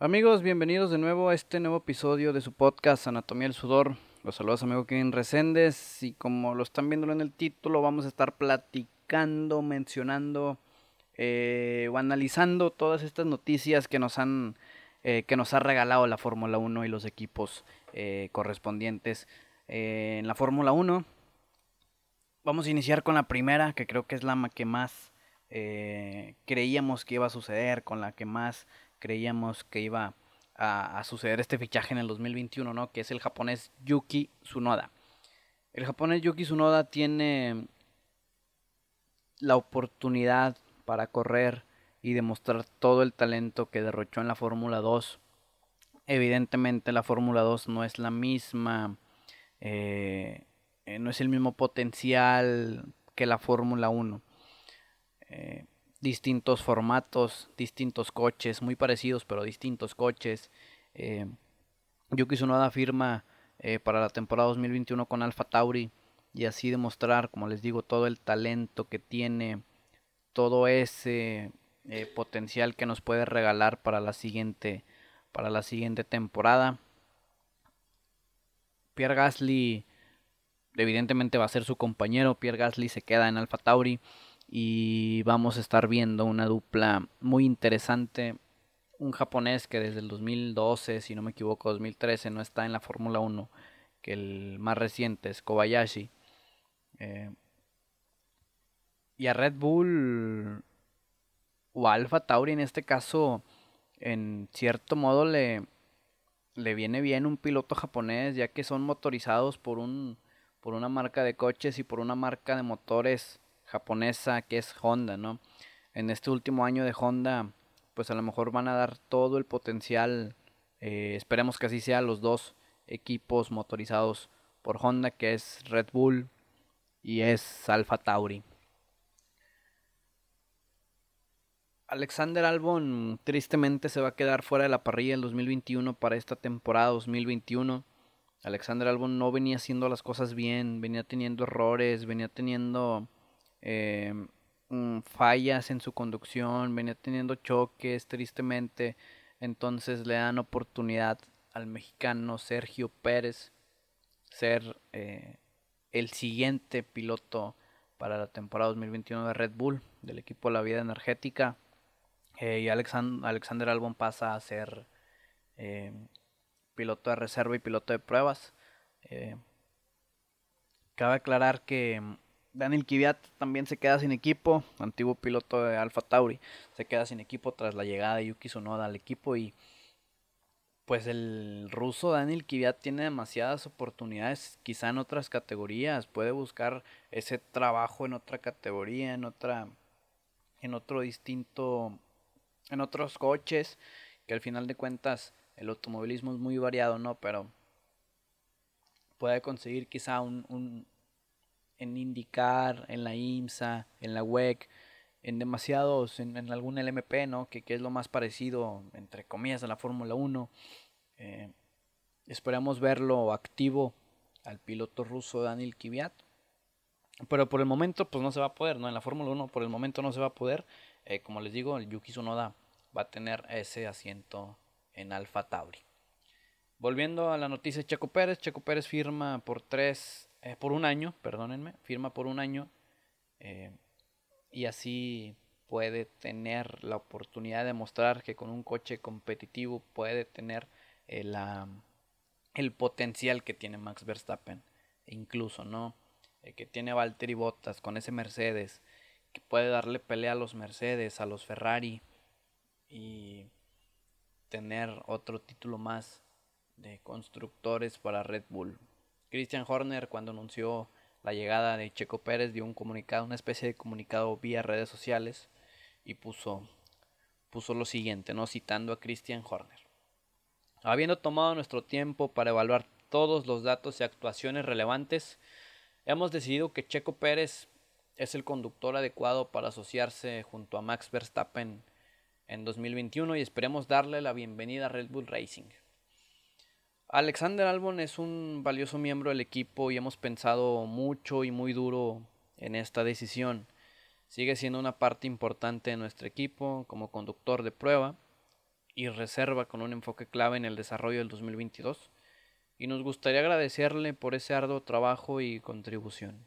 Amigos, bienvenidos de nuevo a este nuevo episodio de su podcast Anatomía del Sudor. Los saludos amigo Kevin Reséndez y como lo están viendo en el título vamos a estar platicando, mencionando eh, o analizando todas estas noticias que nos han eh, que nos ha regalado la Fórmula 1 y los equipos eh, correspondientes en la Fórmula 1. Vamos a iniciar con la primera, que creo que es la que más creíamos que iba a suceder, con la que más creíamos que iba a, suceder este fichaje en el 2021, ¿no? Que es el japonés Yuki Tsunoda. El japonés Yuki Tsunoda tiene la oportunidad para correr y demostrar todo el talento que derrochó en la Fórmula 2. Evidentemente la Fórmula 2 no es la misma, eh, eh, no es el mismo potencial que la Fórmula 1. Eh, distintos formatos, distintos coches, muy parecidos pero distintos coches. Eh, Yuki Tsunoda firma eh, para la temporada 2021 con Alfa Tauri y así demostrar, como les digo, todo el talento que tiene, todo ese eh, potencial que nos puede regalar para la siguiente, para la siguiente temporada. Pierre Gasly evidentemente va a ser su compañero, Pierre Gasly se queda en Alfa Tauri y vamos a estar viendo una dupla muy interesante. Un japonés que desde el 2012, si no me equivoco, 2013 no está en la Fórmula 1, que el más reciente es Kobayashi. Eh, y a Red Bull o Alfa Tauri en este caso, en cierto modo le, le viene bien un piloto japonés, ya que son motorizados por, un, por una marca de coches y por una marca de motores japonesa que es Honda, ¿no? En este último año de Honda, pues a lo mejor van a dar todo el potencial, eh, esperemos que así sea, los dos equipos motorizados por Honda, que es Red Bull y es Alfa Tauri. Alexander Albon tristemente se va a quedar fuera de la parrilla del 2021 para esta temporada 2021. Alexander Albon no venía haciendo las cosas bien, venía teniendo errores, venía teniendo Em, mm, fallas en su conducción, venía teniendo choques tristemente, entonces le dan oportunidad al mexicano Sergio Pérez ser eh, el siguiente piloto para la temporada 2021 de Red Bull del equipo La Vida Energética eh, y Alexander Albon pasa a ser em, piloto de reserva y piloto de pruebas. Eh, cabe aclarar que Daniel Kvyat también se queda sin equipo, antiguo piloto de Alfa Tauri, se queda sin equipo tras la llegada de Yuki Tsunoda al equipo y pues el ruso Daniel Kvyat tiene demasiadas oportunidades, quizá en otras categorías, puede buscar ese trabajo en otra categoría, en otra en otro distinto en otros coches, que al final de cuentas el automovilismo es muy variado, ¿no? Pero puede conseguir quizá un en indicar, en la IMSA, en la WEC, en demasiados, en, algún LMP, ¿no? Que, es lo más parecido, entre comillas, a la Fórmula 1. Eh, esperamos verlo activo al piloto ruso Daniel Kvyat. Pero por el momento, pues no se va a poder, ¿no? En la Fórmula 1 por el momento no se va a poder. Eh, como les digo, el Yuki Tsunoda va a tener ese asiento en Alfa Tauri. Volviendo a la noticia de Checo Pérez, Checo Pérez firma por tres eh, por un año, perdónenme, firma por un año eh, y así puede tener la oportunidad de mostrar que con un coche competitivo puede tener eh, el potencial que tiene Max Verstappen, incluso, ¿no? que tiene Valtteri Bottas con ese Mercedes, que puede darle pelea a los Mercedes, a los Ferrari y tener otro título más de constructores para Red Bull. Christian Horner cuando anunció la llegada de Checo Pérez dio un comunicado, una especie de comunicado vía redes sociales y puso, puso lo siguiente, ¿no? citando a Christian Horner. Habiendo tomado nuestro tiempo para evaluar todos los datos y actuaciones relevantes, hemos decidido que Checo Pérez es el conductor adecuado para asociarse junto a Max Verstappen en 2021 y esperemos darle la bienvenida a Red Bull Racing. Alexander Albon es un valioso miembro del equipo y hemos pensado mucho y muy duro en esta decisión. Sigue siendo una parte importante de nuestro equipo como conductor de prueba y reserva con un enfoque clave en el desarrollo del 2022 y nos gustaría agradecerle por ese arduo trabajo y contribución.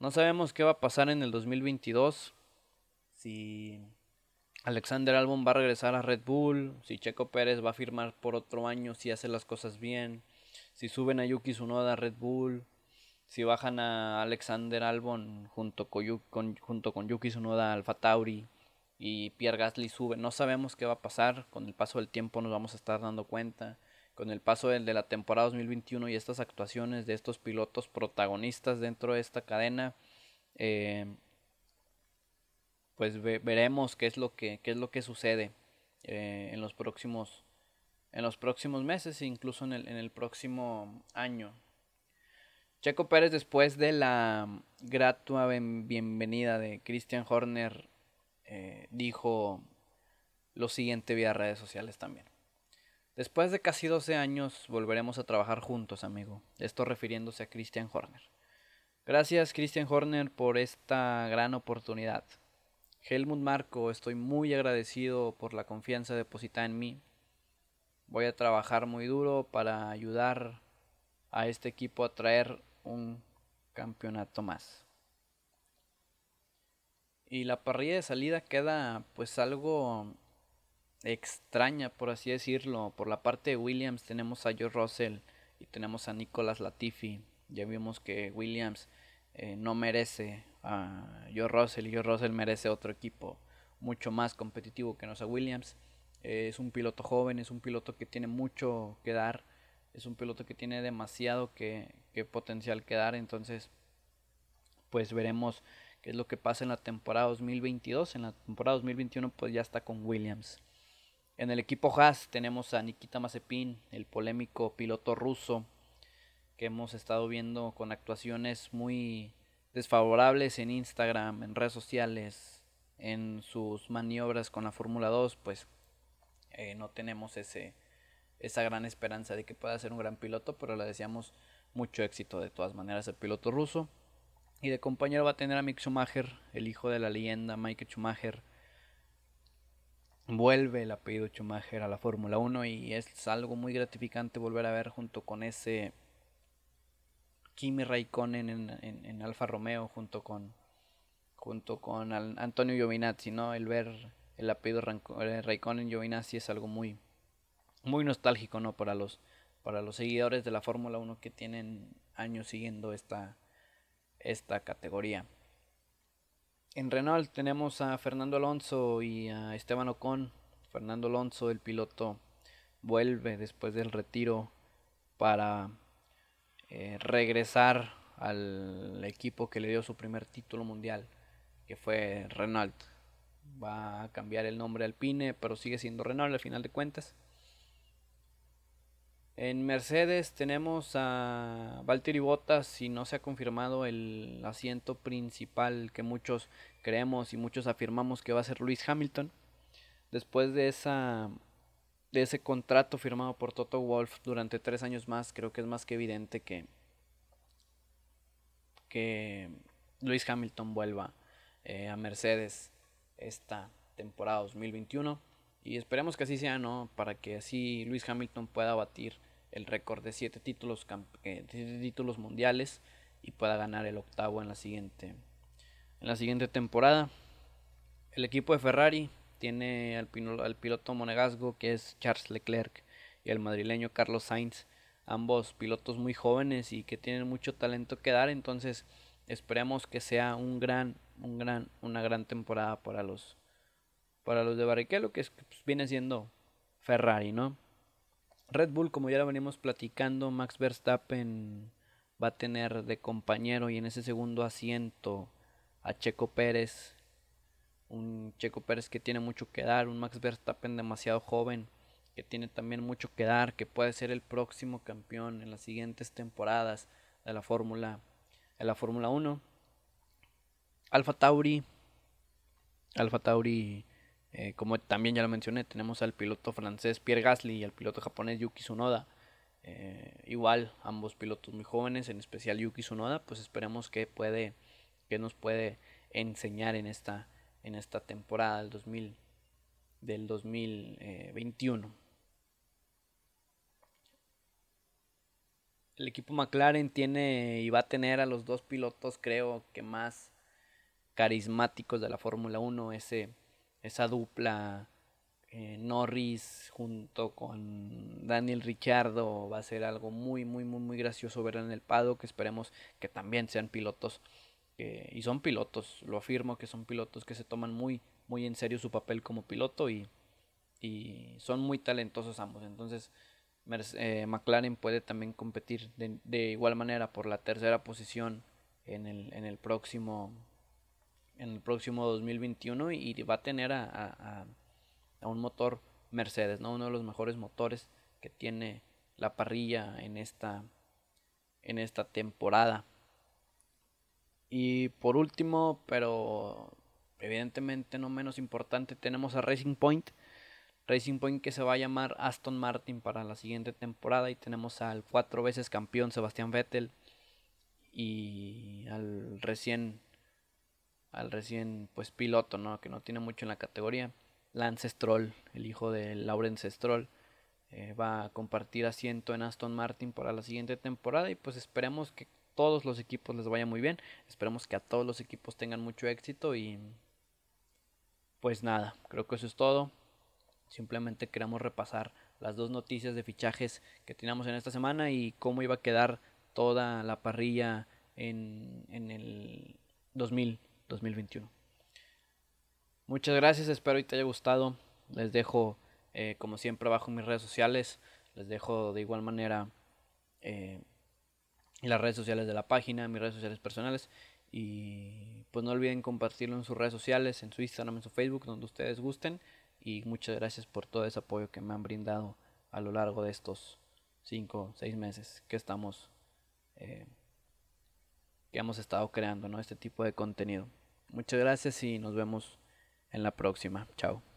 No sabemos qué va a pasar en el 2022, si Alexander Albon va a regresar a Red Bull, si Checo Pérez va a firmar por otro año si hace las cosas bien, si suben a Yuki Tsunoda a Red Bull, si bajan a Alexander Albon junto con, junto con Yuki Tsunoda Alfa Tauri y Pierre Gasly sube. No sabemos qué va a pasar, con el paso del tiempo nos vamos a estar dando cuenta con el paso de, la temporada 2021 y estas actuaciones de estos pilotos protagonistas dentro de esta cadena, eh, pues veremos qué es lo que, qué es lo que sucede eh, en los próximos en los próximos meses e incluso en el, en el próximo año. Checo Pérez después de la gratua bienvenida de Christian Horner eh, dijo lo siguiente vía redes sociales también. Después de casi 12 años volveremos a trabajar juntos, amigo. Esto refiriéndose a Christian Horner. Gracias, Christian Horner, por esta gran oportunidad. Helmut Marco, estoy muy agradecido por la confianza depositada en mí. Voy a trabajar muy duro para ayudar a este equipo a traer un campeonato más. Y la parrilla de salida queda pues algo extraña, por así decirlo. Por la parte de Williams tenemos a Joe Russell y tenemos a Nicolas Latifi. Ya vimos que Williams eh, no merece a Joe Russell Joe Russell merece otro equipo mucho más competitivo que no sea Williams. Es un piloto joven, es un piloto que tiene mucho que dar, es un piloto que tiene demasiado que, que potencial que dar. Entonces, pues veremos qué es lo que pasa en la temporada 2022. En la temporada 2021 pues ya está con Williams. En el equipo Haas tenemos a Nikita Mazepin, el polémico piloto ruso que hemos estado viendo con actuaciones muy desfavorables en Instagram, en redes sociales, en sus maniobras con la Fórmula 2, pues eh, no tenemos ese, esa gran esperanza de que pueda ser un gran piloto, pero le deseamos mucho éxito de todas maneras al piloto ruso. Y de compañero va a tener a Mick Schumacher, el hijo de la leyenda Michael Schumacher, vuelve el apellido Schumacher a la Fórmula 1 y es algo muy gratificante volver a ver junto con ese Kimi Raikkonen en, en, Alfa Romeo junto con junto con Antonio Giovinazzi, ¿no? El ver el apellido eh, Raikkonen Giovinazzi es algo muy muy nostálgico, ¿no? Para los para los seguidores de la Fórmula 1 que tienen años siguiendo esta esta categoría. En Renault tenemos a Fernando Alonso y a Esteban Ocon. Fernando Alonso, el piloto, vuelve después del retiro para eh, regresar al equipo que le dio su primer título mundial, que fue Renault. Va a cambiar el nombre Alpine, pero sigue siendo Renault al final de cuentas. En Mercedes tenemos a Valtteri Bottas y no se ha confirmado el asiento principal que muchos creemos y muchos afirmamos que va a ser Luis Hamilton. Después de esa de ese contrato firmado por Toto Wolf durante tres años más, creo que es más que evidente que que Luis Hamilton vuelva eh, a Mercedes esta temporada 2021 y esperemos que así sea, ¿no? Para que así Luis Hamilton pueda batir el récord de 7 títulos, eh, títulos mundiales y pueda ganar el octavo en la siguiente en la siguiente temporada. El equipo de Ferrari tiene al, piloto monegasco que es Charles Leclerc y el madrileño Carlos Sainz, ambos pilotos muy jóvenes y que tienen mucho talento que dar, entonces esperemos que sea un gran un gran una gran temporada para los para los de Barrichello que pues, viene siendo Ferrari, ¿no? Red Bull, como ya lo venimos platicando, Max Verstappen va a tener de compañero y en ese segundo asiento a Checo Pérez. Un Checo Pérez que tiene mucho que dar, un Max Verstappen demasiado joven, que tiene también mucho que dar, que puede ser el próximo campeón en las siguientes temporadas de la Fórmula de la Fórmula 1. Alfa Tauri Alfa Tauri eh, como también ya lo mencioné, tenemos al piloto francés Pierre Gasly y al piloto japonés Yuki Tsunoda. Eh, igual, ambos pilotos muy jóvenes, en especial Yuki Tsunoda, pues esperemos que puede, que nos puede enseñar en esta, en esta temporada del 2022 del 2021. El equipo McLaren tiene y va a tener a los dos pilotos creo que más carismáticos de la Fórmula 1, ese, esa dupla eh, Norris junto con Daniel Ricciardo va a ser algo muy muy muy muy gracioso ver en el paddock, esperemos que también sean pilotos y son pilotos, lo afirmo que son pilotos que se toman muy muy en serio su papel como piloto y, y son muy talentosos ambos, entonces eh, McLaren puede también competir de, igual manera por la tercera posición en el, en el próximo en el próximo 2021 y va a tener a, a, un motor Mercedes, ¿no? uno de los mejores motores que tiene la parrilla en esta en esta temporada. Y por último, pero evidentemente no menos importante, tenemos a Racing Point Racing Point que se va a llamar Aston Martin para la siguiente temporada y tenemos al cuatro veces campeón Sebastián Vettel y al recién al recién pues piloto, ¿no? que no tiene mucho en la categoría, Lance Stroll, el hijo de Lawrence Stroll. Eh, va a compartir asiento en Aston Martin para la siguiente temporada y pues esperemos que todos los equipos les vaya muy bien, esperemos que a todos los equipos tengan mucho éxito y pues nada, creo que eso es todo. Simplemente queremos repasar las dos noticias de fichajes que teníamos en esta semana y cómo iba a quedar toda la parrilla en, en el 2000, 2021. Muchas gracias, espero que te haya gustado. Les dejo, eh, como siempre, abajo en mis redes sociales. Les dejo de igual manera eh, las redes sociales de la página, mis redes sociales personales. Y pues no olviden compartirlo en sus redes sociales, en su Instagram, en su Facebook, donde ustedes gusten y muchas gracias por todo ese apoyo que me han brindado a lo largo de estos 5, 6 meses que estamos, eh, que hemos estado creando ¿no? este tipo de contenido. Muchas gracias y nos vemos en la próxima. Chao.